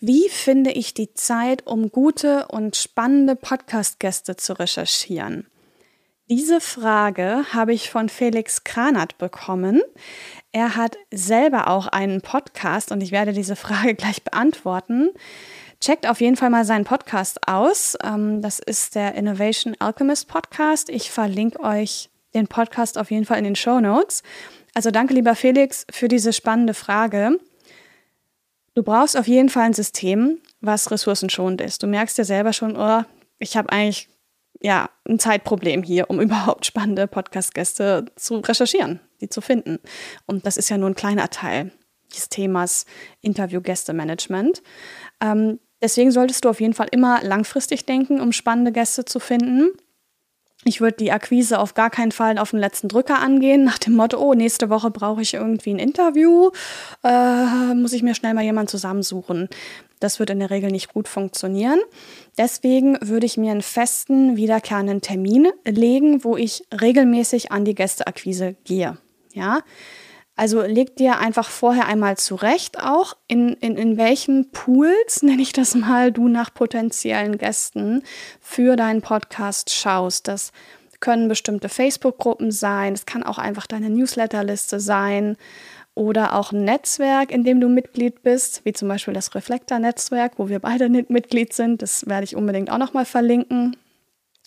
Wie finde ich die Zeit, um gute und spannende Podcast-Gäste zu recherchieren? Diese Frage habe ich von Felix Kranert bekommen. Er hat selber auch einen Podcast und ich werde diese Frage gleich beantworten. Checkt auf jeden Fall mal seinen Podcast aus. Ähm, das ist der Innovation Alchemist Podcast. Ich verlinke euch den Podcast auf jeden Fall in den Show Notes. Also danke, lieber Felix, für diese spannende Frage. Du brauchst auf jeden Fall ein System, was ressourcenschonend ist. Du merkst ja selber schon, oh, ich habe eigentlich ja ein Zeitproblem hier, um überhaupt spannende Podcast-Gäste zu recherchieren, die zu finden. Und das ist ja nur ein kleiner Teil des Themas Interview-Gäste-Management. Ähm, deswegen solltest du auf jeden Fall immer langfristig denken, um spannende Gäste zu finden. Ich würde die Akquise auf gar keinen Fall auf den letzten Drücker angehen, nach dem Motto, oh, nächste Woche brauche ich irgendwie ein Interview, äh, muss ich mir schnell mal jemanden zusammensuchen. Das wird in der Regel nicht gut funktionieren. Deswegen würde ich mir einen festen, wiederkehrenden Termin legen, wo ich regelmäßig an die Gästeakquise gehe. Ja, also leg dir einfach vorher einmal zurecht, auch in, in, in welchen Pools, nenne ich das mal, du nach potenziellen Gästen für deinen Podcast schaust. Das können bestimmte Facebook-Gruppen sein, es kann auch einfach deine Newsletterliste sein oder auch ein Netzwerk, in dem du Mitglied bist, wie zum Beispiel das Reflektor-Netzwerk, wo wir beide Mitglied sind. Das werde ich unbedingt auch nochmal verlinken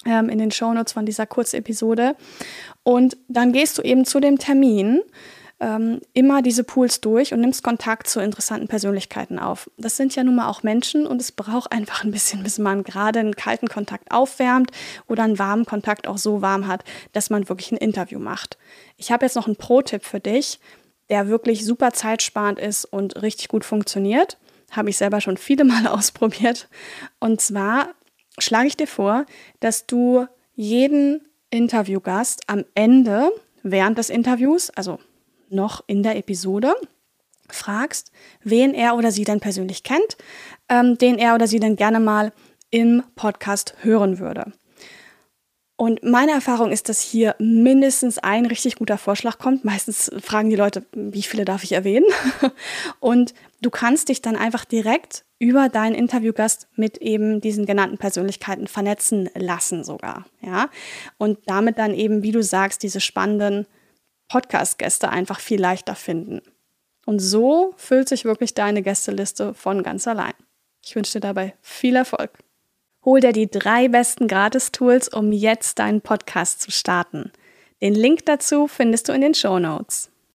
ähm, in den Shownotes von dieser Kurzepisode. Und dann gehst du eben zu dem Termin ähm, immer diese Pools durch und nimmst Kontakt zu interessanten Persönlichkeiten auf. Das sind ja nun mal auch Menschen und es braucht einfach ein bisschen, bis man gerade einen kalten Kontakt aufwärmt oder einen warmen Kontakt auch so warm hat, dass man wirklich ein Interview macht. Ich habe jetzt noch einen Pro-Tipp für dich, der wirklich super zeitsparend ist und richtig gut funktioniert. Habe ich selber schon viele Male ausprobiert. Und zwar schlage ich dir vor, dass du jeden Interviewgast am Ende während des Interviews, also noch in der Episode fragst, wen er oder sie denn persönlich kennt, ähm, den er oder sie dann gerne mal im Podcast hören würde. Und meine Erfahrung ist, dass hier mindestens ein richtig guter Vorschlag kommt. Meistens fragen die Leute, wie viele darf ich erwähnen? Und du kannst dich dann einfach direkt über deinen Interviewgast mit eben diesen genannten Persönlichkeiten vernetzen lassen sogar, ja? Und damit dann eben, wie du sagst, diese spannenden Podcast-Gäste einfach viel leichter finden. Und so füllt sich wirklich deine Gästeliste von ganz allein. Ich wünsche dir dabei viel Erfolg. Hol dir die drei besten Gratis-Tools, um jetzt deinen Podcast zu starten. Den Link dazu findest du in den Show Notes.